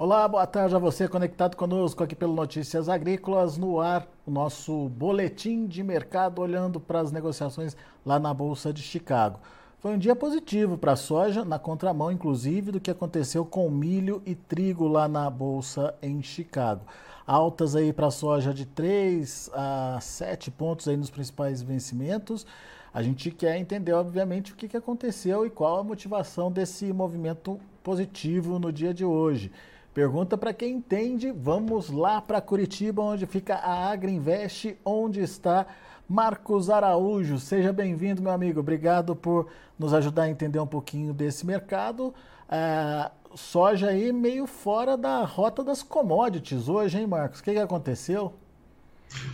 Olá, boa tarde a você conectado conosco aqui pelo Notícias Agrícolas no ar, o nosso boletim de mercado olhando para as negociações lá na Bolsa de Chicago. Foi um dia positivo para a soja, na contramão inclusive do que aconteceu com milho e trigo lá na Bolsa em Chicago. Altas aí para a soja de 3 a 7 pontos aí nos principais vencimentos. A gente quer entender, obviamente, o que aconteceu e qual a motivação desse movimento positivo no dia de hoje. Pergunta para quem entende. Vamos lá para Curitiba, onde fica a Agriinvest, onde está Marcos Araújo. Seja bem-vindo, meu amigo. Obrigado por nos ajudar a entender um pouquinho desse mercado. É, soja aí meio fora da rota das commodities hoje, hein, Marcos? O que, que aconteceu?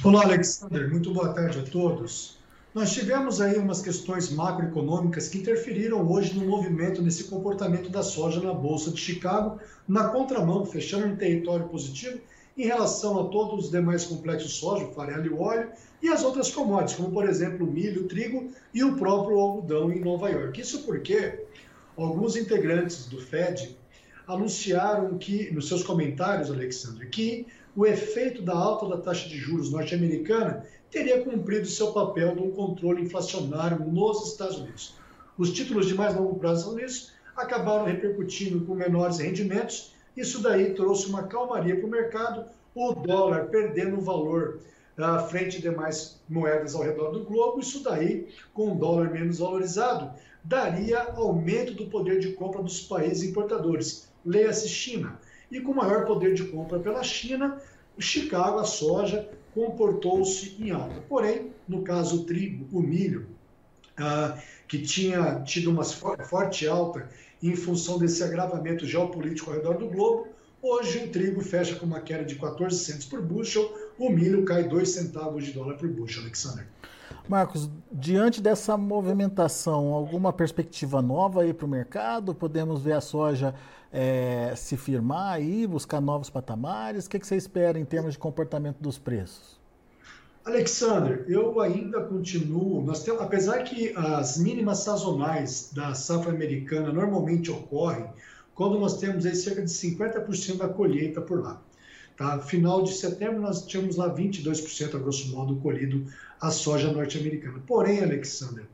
Olá, Alexander. Muito boa tarde a todos. Nós tivemos aí umas questões macroeconômicas que interferiram hoje no movimento, nesse comportamento da soja na Bolsa de Chicago, na contramão, fechando em território positivo em relação a todos os demais complexos soja, farelo e óleo, e as outras commodities, como por exemplo o milho, o trigo e o próprio algodão em Nova York. Isso porque alguns integrantes do Fed anunciaram que, nos seus comentários, Alexandre, que o efeito da alta da taxa de juros norte-americana teria cumprido seu papel um controle inflacionário nos Estados Unidos. Os títulos de mais longo prazo nos Estados Unidos acabaram repercutindo com menores rendimentos. Isso daí trouxe uma calmaria para o mercado, o dólar perdendo valor à frente de demais moedas ao redor do globo. Isso daí, com o dólar menos valorizado, daria aumento do poder de compra dos países importadores, leia-se China. E com maior poder de compra pela China, Chicago, a soja, comportou-se em alta. Porém, no caso o trigo, o milho, ah, que tinha tido uma forte alta em função desse agravamento geopolítico ao redor do globo, hoje o trigo fecha com uma queda de 14 centos por bushel, o milho cai 2 centavos de dólar por bushel, Alexander. Marcos, diante dessa movimentação, alguma perspectiva nova aí para o mercado? Podemos ver a soja é, se firmar aí, buscar novos patamares? O que, que você espera em termos de comportamento dos preços? Alexander, eu ainda continuo. Nós temos, apesar que as mínimas sazonais da safra americana normalmente ocorrem quando nós temos aí cerca de 50% da colheita por lá. Tá? Final de setembro nós tínhamos lá 22% a grosso modo colhido a soja norte-americana. Porém, Alexander,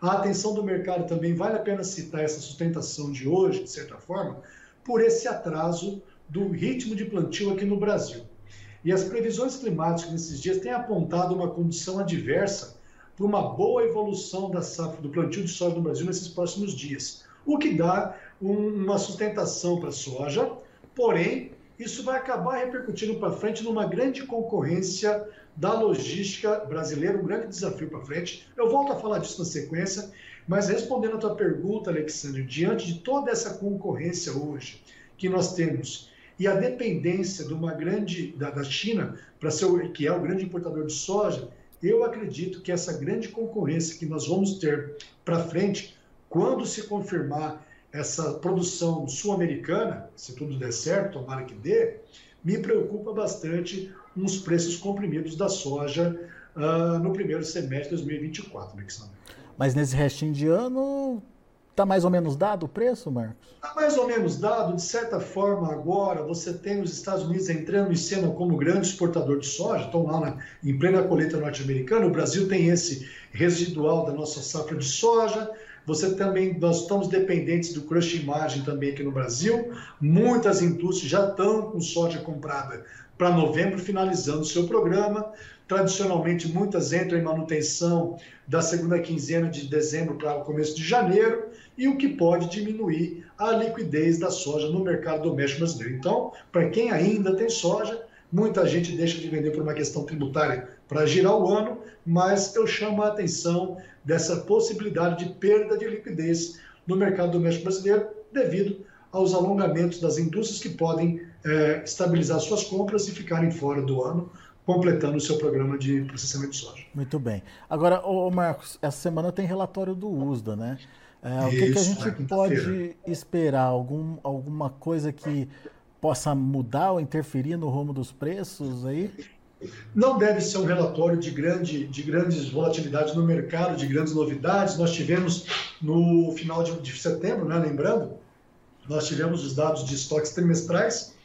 a atenção do mercado também vale a pena citar essa sustentação de hoje, de certa forma, por esse atraso do ritmo de plantio aqui no Brasil. E as previsões climáticas nesses dias têm apontado uma condição adversa para uma boa evolução da safra do plantio de soja no Brasil nesses próximos dias, o que dá um, uma sustentação para a soja, porém, isso vai acabar repercutindo para frente numa grande concorrência da logística brasileira, um grande desafio para frente. Eu volto a falar disso na sequência, mas respondendo a tua pergunta, Alexandre, diante de toda essa concorrência hoje que nós temos e a dependência de uma grande da, da China para ser que é o grande importador de soja, eu acredito que essa grande concorrência que nós vamos ter para frente, quando se confirmar essa produção sul-americana, se tudo der certo, tomara que dê, me preocupa bastante uns preços comprimidos da soja uh, no primeiro semestre de 2024, Alexandre. Mas nesse restinho de ano Está mais ou menos dado o preço, Marcos? Está mais ou menos dado. De certa forma, agora você tem os Estados Unidos entrando em cena como grande exportador de soja, estão lá na, em plena colheita norte-americana. O Brasil tem esse residual da nossa safra de soja. Você também, nós estamos dependentes do crush margem também aqui no Brasil. Muitas indústrias já estão com soja comprada para novembro, finalizando o seu programa. Tradicionalmente, muitas entram em manutenção da segunda quinzena de dezembro para o começo de janeiro, e o que pode diminuir a liquidez da soja no mercado doméstico brasileiro. Então, para quem ainda tem soja, muita gente deixa de vender por uma questão tributária para girar o ano, mas eu chamo a atenção dessa possibilidade de perda de liquidez no mercado doméstico brasileiro devido aos alongamentos das indústrias que podem é, estabilizar suas compras e ficarem fora do ano completando o seu programa de processamento de soja. Muito bem. Agora, ô Marcos, essa semana tem relatório do USDA, né? É, o que, que, a gente pode esperar? Algum, alguma coisa que possa mudar ou interferir no rumo dos preços aí? Não deve ser um relatório de, grande, de grandes volatilidades no mercado, de grandes novidades. Nós tivemos no final de, de setembro, né, lembrando, nós tivemos os dados de estoques trimestrais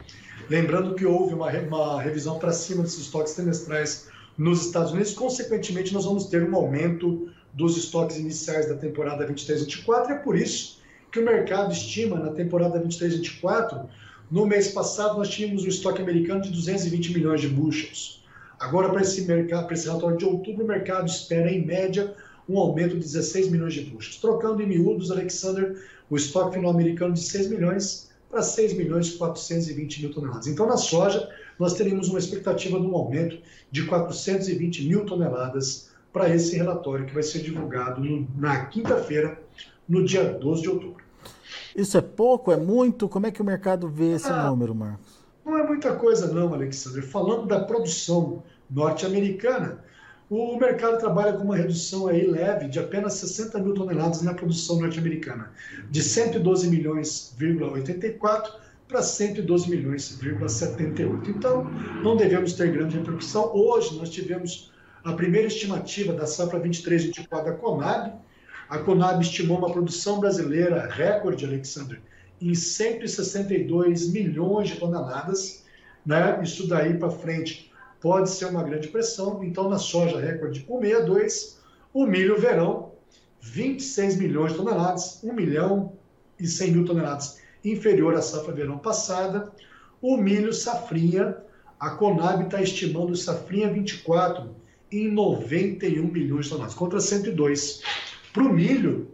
Lembrando que houve uma, uma revisão para cima desses estoques trimestrais nos Estados Unidos, consequentemente, nós vamos ter um aumento dos estoques iniciais da temporada 23-24, é por isso que o mercado estima na temporada 23-24, no mês passado nós tínhamos um estoque americano de 220 milhões de bushels. Agora, para esse, mercado, para esse relatório de outubro, o mercado espera, em média, um aumento de 16 milhões de bushels. Trocando em miúdos, Alexander, o estoque final americano de 6 milhões para 6 milhões e 420 mil toneladas. Então, na soja, nós teríamos uma expectativa de um aumento de 420 mil toneladas para esse relatório que vai ser divulgado no, na quinta-feira, no dia 12 de outubro. Isso é pouco? É muito? Como é que o mercado vê esse ah, número, Marcos? Não é muita coisa, não, Alexandre. Falando da produção norte-americana, o mercado trabalha com uma redução aí leve de apenas 60 mil toneladas na produção norte-americana, de 112 milhões,84 para 112 milhões,78. Então, não devemos ter grande repercussão. Hoje nós tivemos a primeira estimativa da safra 23-24 da Conab. A Conab estimou uma produção brasileira recorde, Alexander, em 162 milhões de toneladas. Né? Isso daí para frente pode ser uma grande pressão. Então, na soja recorde 162, o milho verão 26 milhões de toneladas, 1 milhão e 100 mil toneladas inferior à safra verão passada. O milho safrinha, a Conab está estimando o safrinha 24 em 91 milhões de toneladas, contra 102. Para o milho,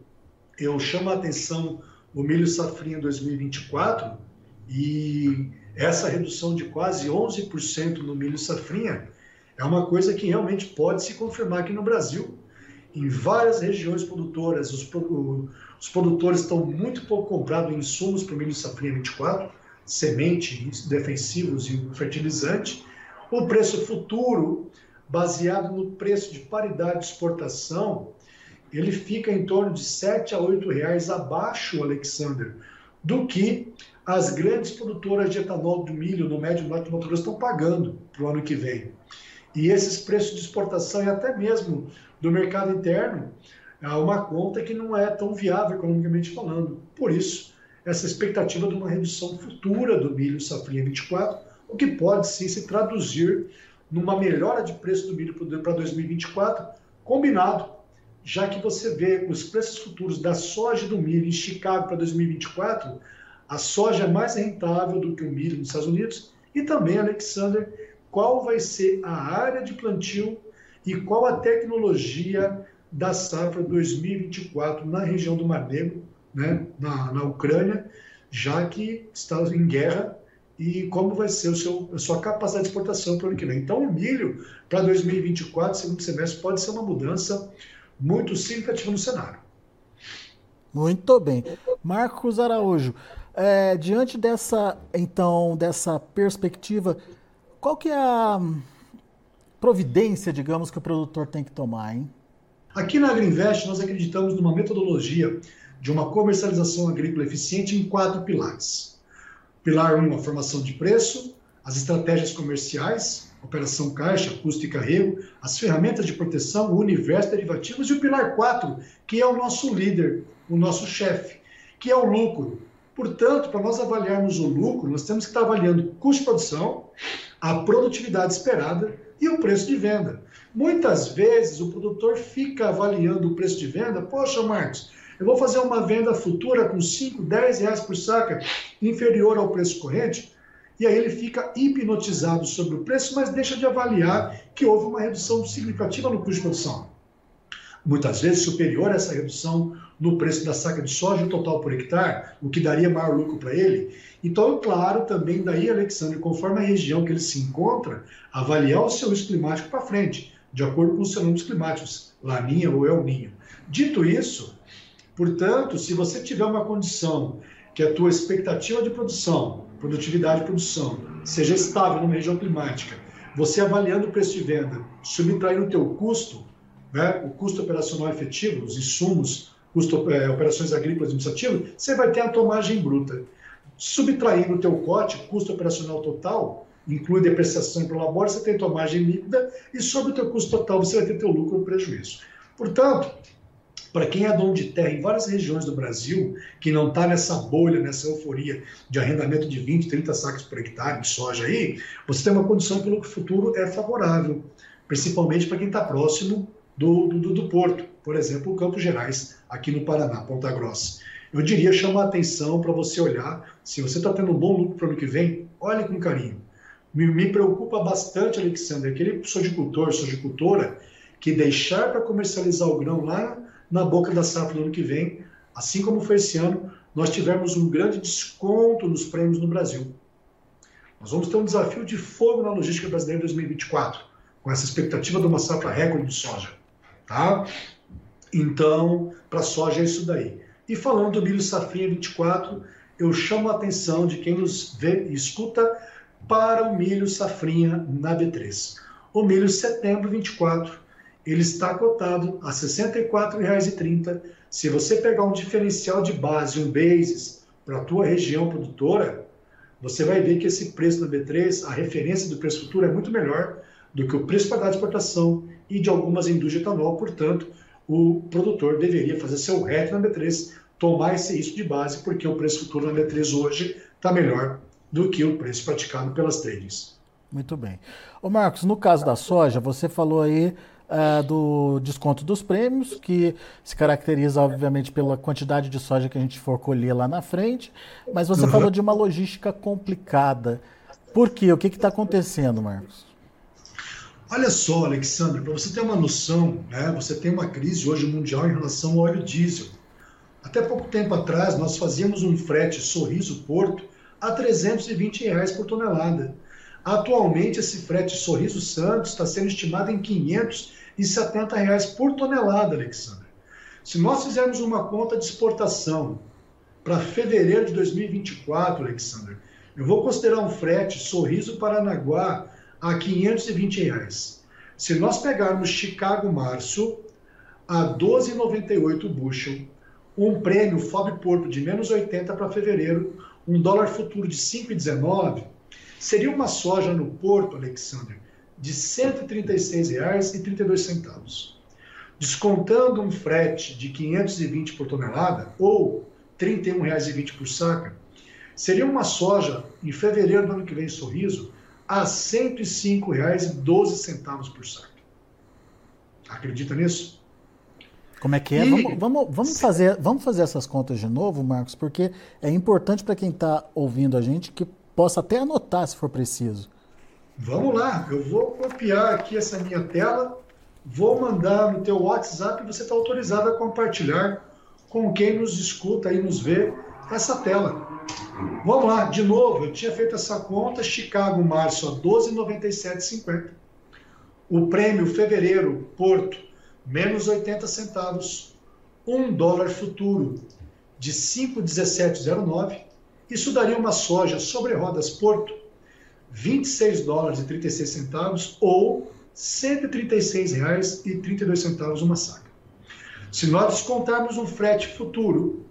eu chamo a atenção o milho safrinha 2024 e essa redução de quase 11% no milho safrinha é uma coisa que realmente pode se confirmar aqui no Brasil. Em várias regiões produtoras, os, os produtores estão muito pouco comprados insumos para o milho safrinha 24, semente, defensivos e fertilizante. O preço futuro baseado no preço de paridade de exportação, ele fica em torno de 7 a 8 reais abaixo, Alexander, do que as grandes produtoras de etanol do milho no Médio Norte do Mato Grosso estão pagando para o ano que vem. E esses preços de exportação e até mesmo do mercado interno, há uma conta que não é tão viável economicamente falando. Por isso, essa expectativa de uma redução futura do milho safrinha 24, o que pode sim se traduzir numa melhora de preço do milho para 2024, combinado, já que você vê os preços futuros da soja e do milho em Chicago para 2024, a soja é mais rentável do que o milho nos Estados Unidos, e também, Alexander, qual vai ser a área de plantio e qual a tecnologia da safra 2024 na região do Mar Negro, né, na, na Ucrânia, já que está em guerra e como vai ser o seu, a sua capacidade de exportação para o ano que vem. Então, o milho para 2024, segundo semestre, pode ser uma mudança muito significativa no cenário. Muito bem. Marcos Araújo, é, diante dessa, então, dessa perspectiva, qual que é a providência, digamos, que o produtor tem que tomar, hein? Aqui na Agriinvest, nós acreditamos numa metodologia de uma comercialização agrícola eficiente em quatro pilares. Pilar 1, a formação de preço, as estratégias comerciais, operação caixa, custo e carrego, as ferramentas de proteção, o universo derivativos e o pilar 4, que é o nosso líder, o nosso chefe, que é o lucro. Portanto, para nós avaliarmos o lucro, nós temos que estar avaliando o custo de produção, a produtividade esperada e o preço de venda. Muitas vezes o produtor fica avaliando o preço de venda, poxa, Marcos, eu vou fazer uma venda futura com 5, 10 reais por saca, inferior ao preço corrente, e aí ele fica hipnotizado sobre o preço, mas deixa de avaliar que houve uma redução significativa no custo de produção. Muitas vezes superior a essa redução no preço da saca de soja total por hectare, o que daria maior lucro para ele. Então, claro, também daí, Alexandre, conforme a região que ele se encontra, avaliar o seu risco climático para frente, de acordo com os fenômenos climáticos, Laninha ou El Ninho. Dito isso, Portanto, se você tiver uma condição que a tua expectativa de produção, produtividade de produção, seja estável numa região climática, você avaliando o preço de venda, subtraindo o teu custo, né, o custo operacional efetivo, os insumos, custo, é, operações agrícolas administrativas, você vai ter a tua margem bruta. Subtraindo o teu COT, custo operacional total, inclui depreciação e prolabore, você tem margem líquida e sobre o teu custo total você vai ter teu lucro ou prejuízo. Portanto, para quem é dono de terra em várias regiões do Brasil, que não está nessa bolha, nessa euforia de arrendamento de 20, 30 sacos por hectare de soja aí, você tem uma condição que o futuro é favorável, principalmente para quem está próximo do, do, do, porto, por exemplo, Campos Gerais, aqui no Paraná, Ponta Grossa. Eu diria chamar a atenção para você olhar, se você está tendo um bom lucro para o ano que vem, olhe com carinho. Me, me preocupa bastante, Alexandre, aquele sojicultor, sojicultora, que deixar para comercializar o grão lá na boca da safra do ano que vem, assim como foi esse ano, nós tivemos um grande desconto nos prêmios no Brasil. Nós vamos ter um desafio de fogo na logística brasileira em 2024, com essa expectativa de uma safra recorde de soja. Tá? Então, para soja é isso daí. E falando do milho safrinha 24, eu chamo a atenção de quem nos vê e escuta para o milho safrinha na B3. O milho setembro 24 ele está cotado a R$ 64,30. Se você pegar um diferencial de base, um basis, para a tua região produtora, você vai ver que esse preço da B3, a referência do preço futuro é muito melhor do que o preço para de exportação e de algumas indústrias de etanol. Portanto, o produtor deveria fazer seu RET na B3, tomar esse risco de base, porque o preço futuro na B3 hoje está melhor do que o preço praticado pelas tradings. Muito bem. Ô Marcos, no caso da soja, você falou aí uh, do desconto dos prêmios, que se caracteriza, obviamente, pela quantidade de soja que a gente for colher lá na frente, mas você uhum. falou de uma logística complicada. Por quê? O que está acontecendo, Marcos? Olha só, Alexandre, para você ter uma noção, né, você tem uma crise hoje mundial em relação ao óleo diesel. Até pouco tempo atrás, nós fazíamos um frete Sorriso Porto a 320 reais por tonelada. Atualmente, esse frete Sorriso Santos está sendo estimado em 500 e 70 reais por tonelada, Alexandre. Se nós fizermos uma conta de exportação para fevereiro de 2024, Alexandre, eu vou considerar um frete Sorriso Paranaguá a 520 reais. Se nós pegarmos Chicago Março a 12,98 bushel, um prêmio FOB Porto de menos 80 para fevereiro, um dólar futuro de 5,19, seria uma soja no Porto, Alexandre, de R$ 136,32. Descontando um frete de 520 por tonelada ou R$ 31,20 por saca, seria uma soja em fevereiro do ano que vem em Sorriso a R$ 105,12 por saca. Acredita nisso? Como é que é? E... Vamos, vamos, vamos, fazer, vamos fazer essas contas de novo, Marcos, porque é importante para quem está ouvindo a gente que possa até anotar se for preciso. Vamos lá, eu vou copiar aqui essa minha tela, vou mandar no teu WhatsApp e você está autorizado a compartilhar com quem nos escuta e nos vê essa tela. Vamos lá, de novo, eu tinha feito essa conta, Chicago, março, a 12,97,50. O prêmio fevereiro, Porto, menos 80 centavos. Um dólar futuro de 5,1709. Isso daria uma soja sobre rodas Porto 26 dólares e 36 centavos ou R$ 136,32 uma saca. Se nós descontarmos um frete futuro,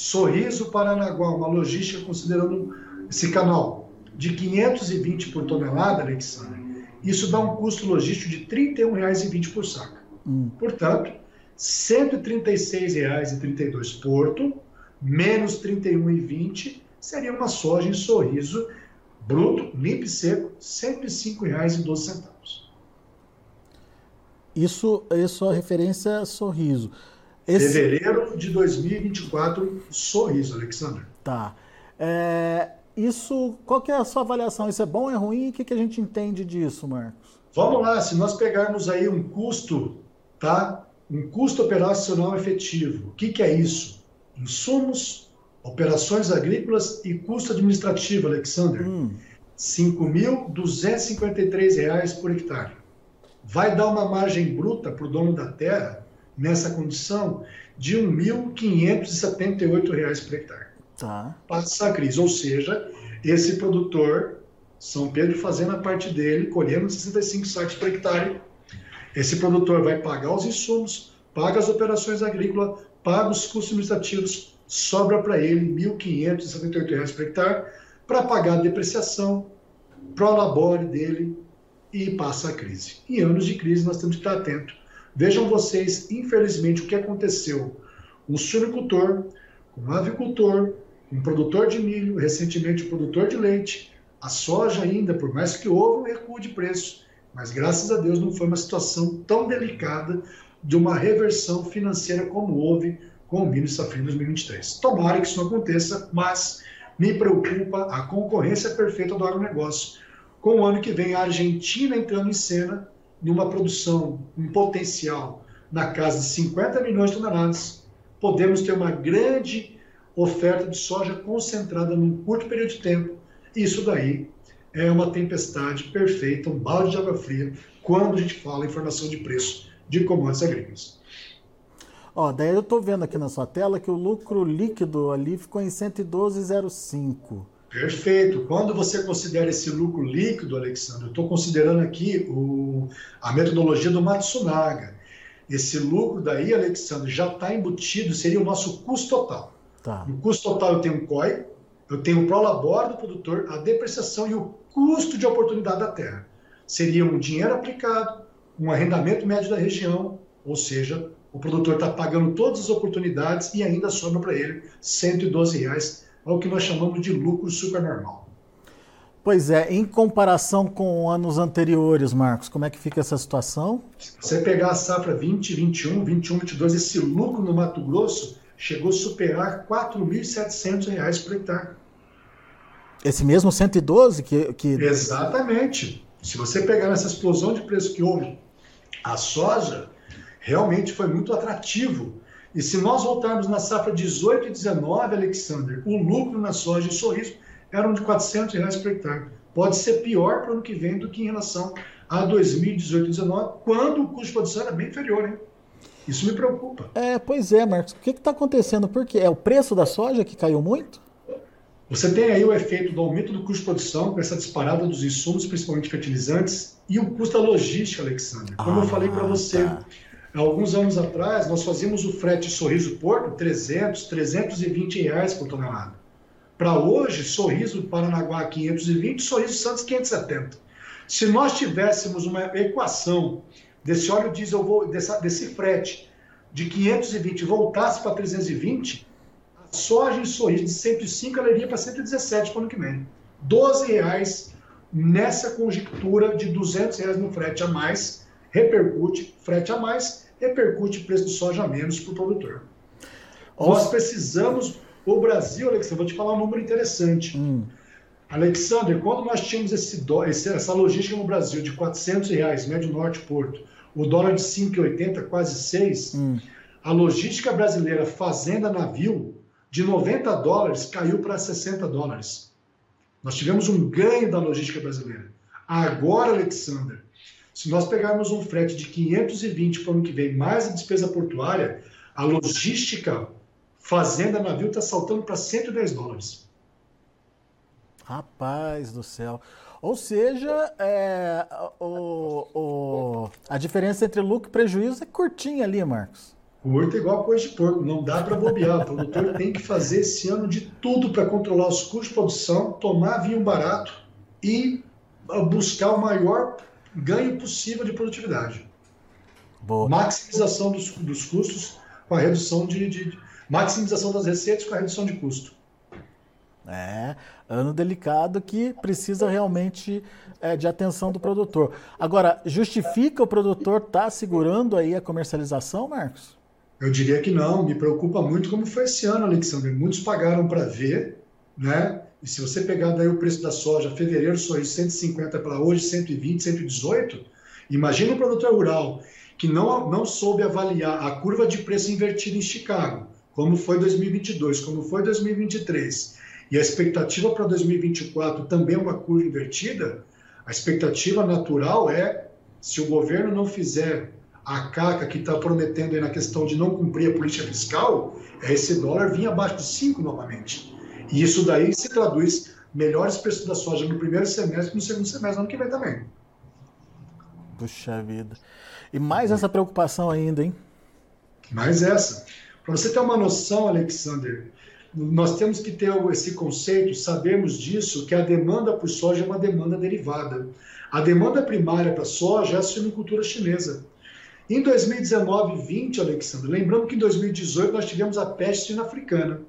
Sorriso Paranaguá, uma logística considerando esse canal de 520 por tonelada, Alexandre, isso dá um custo logístico de R$ 31,20 por saca. Hum. Portanto, R$ 136,32 Porto, menos R$ 31,20 seria uma soja em sorriso bruto, limpo e seco, R$ 105,12. Isso, isso é referência a sorriso. Esse... Fevereiro de 2024, sorriso, Alexandre. Tá. É, isso, qual que é a sua avaliação? Isso é bom, é ruim? O que, que a gente entende disso, Marcos? Vamos lá, se nós pegarmos aí um custo, tá? Um custo operacional efetivo. O que, que é isso? Insumos, Operações agrícolas e custo administrativo, Alexander. Hum. R$ 5.253 por hectare. Vai dar uma margem bruta para o dono da terra, nessa condição, de R$ 1.578 por hectare. Tá. Passa a crise. Ou seja, esse produtor, São Pedro fazendo a parte dele, colhendo 65 sacos por hectare. Esse produtor vai pagar os insumos, paga as operações agrícolas, paga os custos administrativos, sobra para ele R$ 1.578 por hectare para pagar a depreciação, pro labore dele e passa a crise. Em anos de crise, nós temos que estar atento Vejam vocês, infelizmente, o que aconteceu. Um suinocultor, um avicultor, um produtor de milho, recentemente um produtor de leite, a soja ainda, por mais que houve um recuo de preço, mas graças a Deus não foi uma situação tão delicada de uma reversão financeira como houve com o milho safrinha 2023. Tomara que isso não aconteça, mas me preocupa a concorrência perfeita do agronegócio. Com o ano que vem a Argentina entrando em cena, numa produção, um potencial na casa de 50 milhões de toneladas, podemos ter uma grande oferta de soja concentrada num curto período de tempo. Isso daí é uma tempestade perfeita, um balde de água fria, quando a gente fala em formação de preço de commodities agrícolas. Ó, daí eu estou vendo aqui na sua tela que o lucro líquido ali ficou em 112,05. Perfeito. Quando você considera esse lucro líquido, Alexandre, eu estou considerando aqui o, a metodologia do Matsunaga. Esse lucro daí, Alexandre, já está embutido, seria o nosso custo total. Tá. No custo total eu tenho um COI, eu tenho o prolabor do produtor, a depreciação e o custo de oportunidade da terra. Seria um dinheiro aplicado, um arrendamento médio da região, ou seja, o produtor está pagando todas as oportunidades e ainda sobra para ele 112 reais, ao que nós chamamos de lucro supernormal. Pois é, em comparação com anos anteriores, Marcos, como é que fica essa situação? Se você pegar a safra 2021, 21, 22, esse lucro no Mato Grosso chegou a superar R$ 4.700 por hectare. Esse mesmo 112 que, que. Exatamente. Se você pegar nessa explosão de preço que houve, a soja realmente foi muito atrativo. E se nós voltarmos na safra 18 e 19, Alexander, o lucro na soja e sorriso eram de 400 reais por hectare. Pode ser pior para o ano que vem do que em relação a 2018 e 2019, quando o custo de produção era bem inferior, hein? Isso me preocupa. É, pois é, Marcos. O que está acontecendo? Porque é o preço da soja que caiu muito? Você tem aí o efeito do aumento do custo de produção, com essa disparada dos insumos, principalmente fertilizantes, e o custo da logística, Alexandre. Como ah, eu falei para você, tá. Alguns anos atrás, nós fazíamos o frete Sorriso Porto 300, 320 reais por tonelada. Para hoje, Sorriso Paranaguá 520, Sorriso Santos 570. Se nós tivéssemos uma equação desse óleo diesel, dessa, desse frete de 520 voltasse para 320, a soja em sorriso de 105 ela iria para 117 para o ano que vem. 12 reais nessa conjectura de 200 reais no frete a mais, repercute frete a mais, repercute preço de soja a menos para o produtor. Nós precisamos, o Brasil, Alexandre, vou te falar um número interessante. Hum. Alexander, quando nós tínhamos esse, essa logística no Brasil de 400 reais, médio norte porto, o dólar de 5,80, quase 6, hum. a logística brasileira fazenda navio de 90 dólares caiu para 60 dólares. Nós tivemos um ganho da logística brasileira. Agora, Alexander, se nós pegarmos um frete de 520 para o ano que vem, mais a despesa portuária, a logística fazenda navio está saltando para 110 dólares. Rapaz do céu. Ou seja, é, o, o, a diferença entre lucro e prejuízo é curtinha ali, Marcos. Curto igual coisa de porco, não dá para bobear. O produtor tem que fazer esse ano de tudo para controlar os custos de produção, tomar vinho barato e buscar o maior ganho possível de produtividade. Boa. Maximização dos, dos custos com a redução de, de, de maximização das receitas com a redução de custo. É, ano delicado que precisa realmente é, de atenção do produtor. Agora, justifica o produtor estar tá segurando aí a comercialização, Marcos? Eu diria que não. Me preocupa muito como foi esse ano, Alexandre. Muitos pagaram para ver, né? E se você pegar daí o preço da soja, fevereiro foi 150 para hoje, 120, 118, imagina um produtor rural que não, não soube avaliar a curva de preço invertida em Chicago, como foi 2022, como foi 2023 e a expectativa para 2024 também é uma curva invertida, a expectativa natural é, se o governo não fizer a caca que está prometendo aí na questão de não cumprir a política fiscal, é esse dólar vir abaixo de 5 novamente. E isso daí se traduz melhores preços da soja no primeiro semestre e no segundo semestre no ano que vem também. Puxa vida. E mais essa preocupação ainda, hein? Mais essa. Para você ter uma noção, Alexander, nós temos que ter esse conceito, sabemos disso, que a demanda por soja é uma demanda derivada. A demanda primária para soja é a suinocultura chinesa. Em 2019 e 2020, Alexandre, lembrando que em 2018 nós tivemos a peste africana.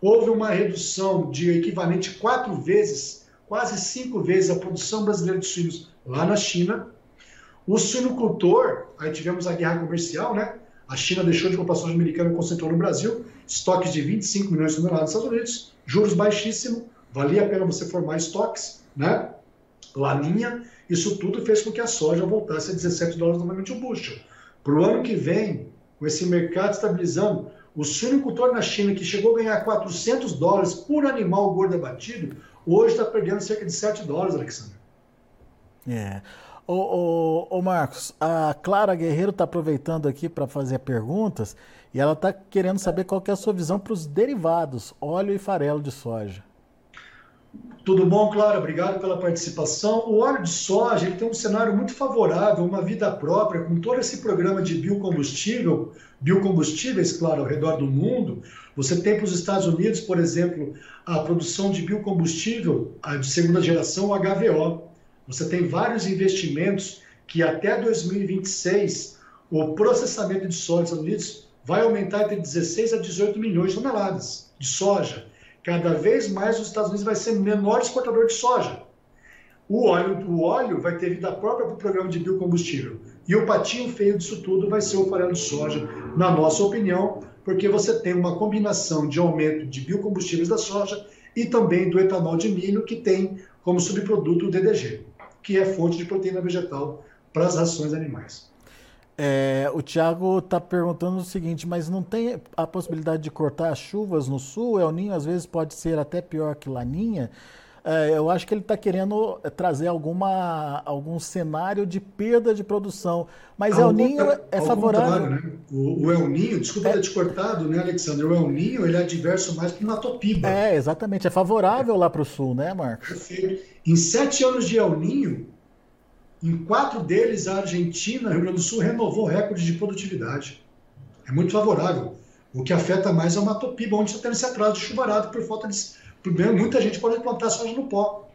Houve uma redução de equivalente quatro vezes, quase cinco vezes a produção brasileira de suínos lá na China. O suinocultor, aí tivemos a guerra comercial, né? A China deixou de comprar soja americana e concentrou no Brasil, estoques de 25 milhões de toneladas nos Estados Unidos, juros baixíssimos, valia a pena você formar estoques, né? Laninha, isso tudo fez com que a soja voltasse a 17 dólares novamente o bushel. Para o ano que vem, com esse mercado estabilizando, o suinocultor na China, que chegou a ganhar 400 dólares por animal gordo abatido, hoje está perdendo cerca de 7 dólares, Alexandre. É. Ô, ô, ô Marcos, a Clara Guerreiro está aproveitando aqui para fazer perguntas e ela está querendo saber qual que é a sua visão para os derivados, óleo e farelo de soja. Tudo bom, Clara? Obrigado pela participação. O óleo de soja ele tem um cenário muito favorável, uma vida própria, com todo esse programa de biocombustível, biocombustíveis, claro, ao redor do mundo. Você tem para os Estados Unidos, por exemplo, a produção de biocombustível de segunda geração, o HVO. Você tem vários investimentos que até 2026 o processamento de soja nos Estados Unidos vai aumentar entre 16 a 18 milhões de toneladas de soja. Cada vez mais os Estados Unidos vai ser menor exportador de soja. O óleo, o óleo vai ter vida própria para o programa de biocombustível. E o patinho feio disso tudo vai ser o farelo de soja, na nossa opinião, porque você tem uma combinação de aumento de biocombustíveis da soja e também do etanol de milho, que tem como subproduto o DDG, que é fonte de proteína vegetal para as rações animais. É, o Thiago está perguntando o seguinte, mas não tem a possibilidade de cortar as chuvas no sul? El Ninho às vezes pode ser até pior que Laninha. É, eu acho que ele está querendo trazer alguma, algum cenário de perda de produção. Mas El Ninho é favorável. Né? O, o, El Ninho, desculpa é... ter te cortado, né, Alexandre? O El Ninho ele é adverso mais que o Natopiba. É, exatamente. É favorável lá para o sul, né, Marcos? Perfeito. Em sete anos de El Ninho, em quatro deles, a Argentina, Rio Grande do Sul, renovou recorde de produtividade. É muito favorável. O que afeta mais é o Matopiba, onde está tendo esse atraso de chuvarado por falta de. Muita gente pode plantar soja no pó.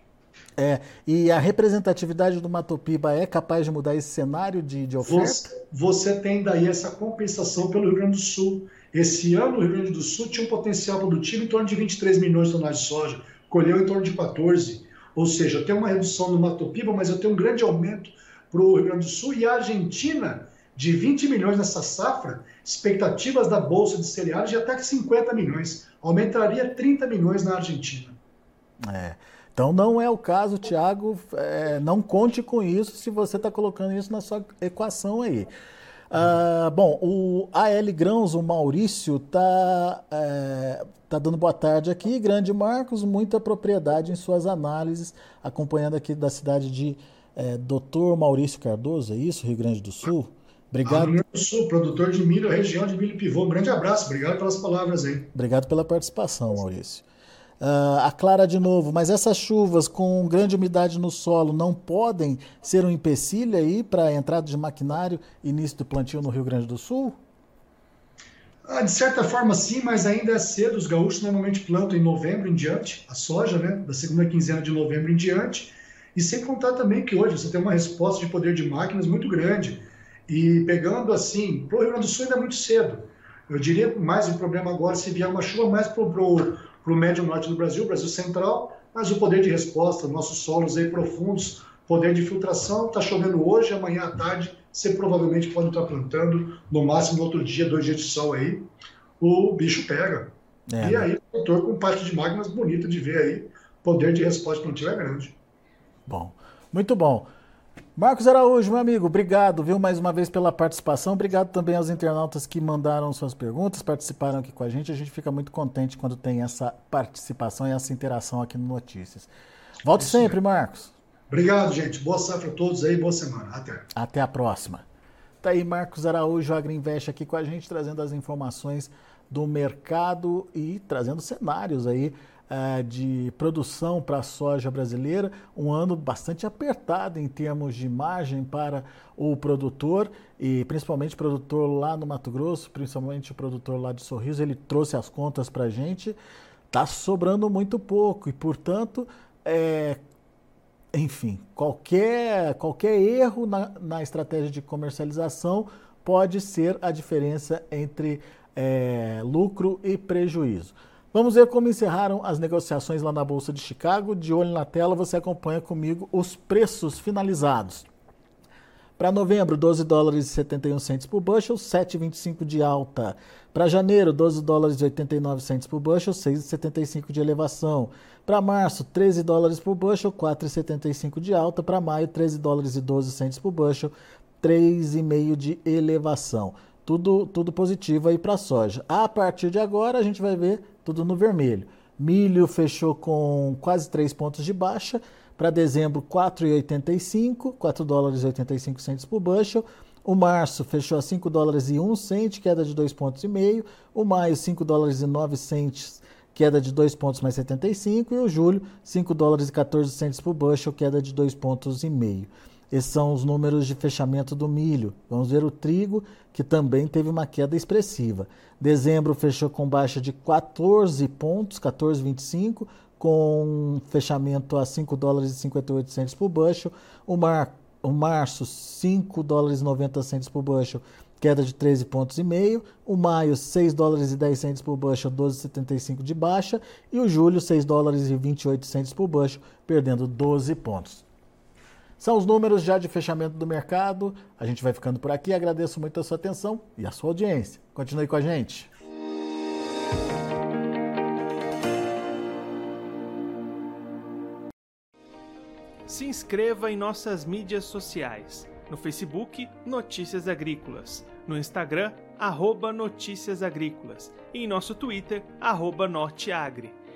É, e a representatividade do Matopiba é capaz de mudar esse cenário de, de oferta? Você, você tem daí essa compensação pelo Rio Grande do Sul. Esse ano, o Rio Grande do Sul tinha um potencial produtivo em torno de 23 milhões de toneladas de soja, colheu em torno de 14. Ou seja, eu tenho uma redução no Mato Piba, mas eu tenho um grande aumento para o Rio Grande do Sul e a Argentina de 20 milhões nessa safra, expectativas da Bolsa de Cereais de até 50 milhões. Aumentaria 30 milhões na Argentina. É. Então não é o caso, Tiago. É, não conte com isso se você está colocando isso na sua equação aí. Ah, bom, o AL Grãos, o Maurício, está é, tá dando boa tarde aqui. Grande Marcos, muita propriedade em suas análises, acompanhando aqui da cidade de é, Doutor Maurício Cardoso, é isso, Rio Grande do Sul? Obrigado. Rio Grande do Sul, produtor de milho, região de milho pivô. Um grande abraço, obrigado pelas palavras aí. Obrigado pela participação, Maurício. Uh, a Clara de novo, mas essas chuvas com grande umidade no solo não podem ser um empecilho aí para a entrada de maquinário e início do plantio no Rio Grande do Sul? Ah, de certa forma sim, mas ainda é cedo. Os gaúchos normalmente plantam em novembro em diante, a soja, né? Da segunda quinzena de novembro em diante. E sem contar também que hoje você tem uma resposta de poder de máquinas muito grande. E pegando assim, para o Rio Grande do Sul ainda é muito cedo. Eu diria mais um problema agora se vier uma chuva mais para o para o médio norte do Brasil, Brasil central, mas o poder de resposta, nossos solos aí profundos, poder de filtração, está chovendo hoje, amanhã à tarde, você provavelmente pode estar plantando, no máximo outro dia, dois dias de sol aí, o bicho pega. É, e aí, o motor com parte de magmas bonito de ver aí, poder de resposta plantio é grande. Bom, muito bom. Marcos Araújo, meu amigo, obrigado, viu, mais uma vez pela participação. Obrigado também aos internautas que mandaram suas perguntas, participaram aqui com a gente. A gente fica muito contente quando tem essa participação e essa interação aqui no Notícias. Volte é sempre, Marcos. Obrigado, gente. Boa safra a todos aí, boa semana. Até. Até a próxima. Tá aí Marcos Araújo, Agriinvest aqui com a gente, trazendo as informações do mercado e trazendo cenários aí uh, de produção para a soja brasileira, um ano bastante apertado em termos de margem para o produtor e principalmente o produtor lá no Mato Grosso, principalmente o produtor lá de Sorriso, ele trouxe as contas para a gente, está sobrando muito pouco e, portanto, é, enfim, qualquer, qualquer erro na, na estratégia de comercialização pode ser a diferença entre é, lucro e prejuízo. Vamos ver como encerraram as negociações lá na Bolsa de Chicago. De olho na tela, você acompanha comigo os preços finalizados. Para novembro, 12 dólares e 71 centos por bushel, 7,25 de alta. Para janeiro, 12 dólares e 89 centos por bushel, 6,75 de elevação. Para março, 13 dólares por bushel, 4,75 de alta. Para maio, 13 dólares e 12 centos por bushel, 3,5 de elevação. Tudo, tudo positivo aí para a soja. A partir de agora, a gente vai ver tudo no vermelho. Milho fechou com quase 3 pontos de baixa. Para dezembro, 4,85, 4 dólares e 85 centos por bushel. O março fechou a 5 dólares e 1 cento, queda de 2 pontos e meio. O maio, 5 dólares e 9 centos, queda de 2 pontos mais 75. E o julho, 5 dólares e 14 centos por bushel, queda de 2 pontos e meio. Esses são os números de fechamento do milho. Vamos ver o trigo, que também teve uma queda expressiva. Dezembro fechou com baixa de 14 pontos, 14,25 com fechamento a 5 dólares e 58 centos por bushel. O, mar, o março, 5 dólares e 90 centos por bushel, queda de 13 pontos e meio. O maio, 6 dólares e 10 centos por bushel, 12,75 de baixa. E o julho, 6 dólares e 28 centos por bushel, perdendo 12 pontos. São os números já de fechamento do mercado. A gente vai ficando por aqui. Agradeço muito a sua atenção e a sua audiência. Continue com a gente. se inscreva em nossas mídias sociais. No Facebook, Notícias Agrícolas. No Instagram, arroba Notícias Agrícolas. E em nosso Twitter, arroba Norteagri.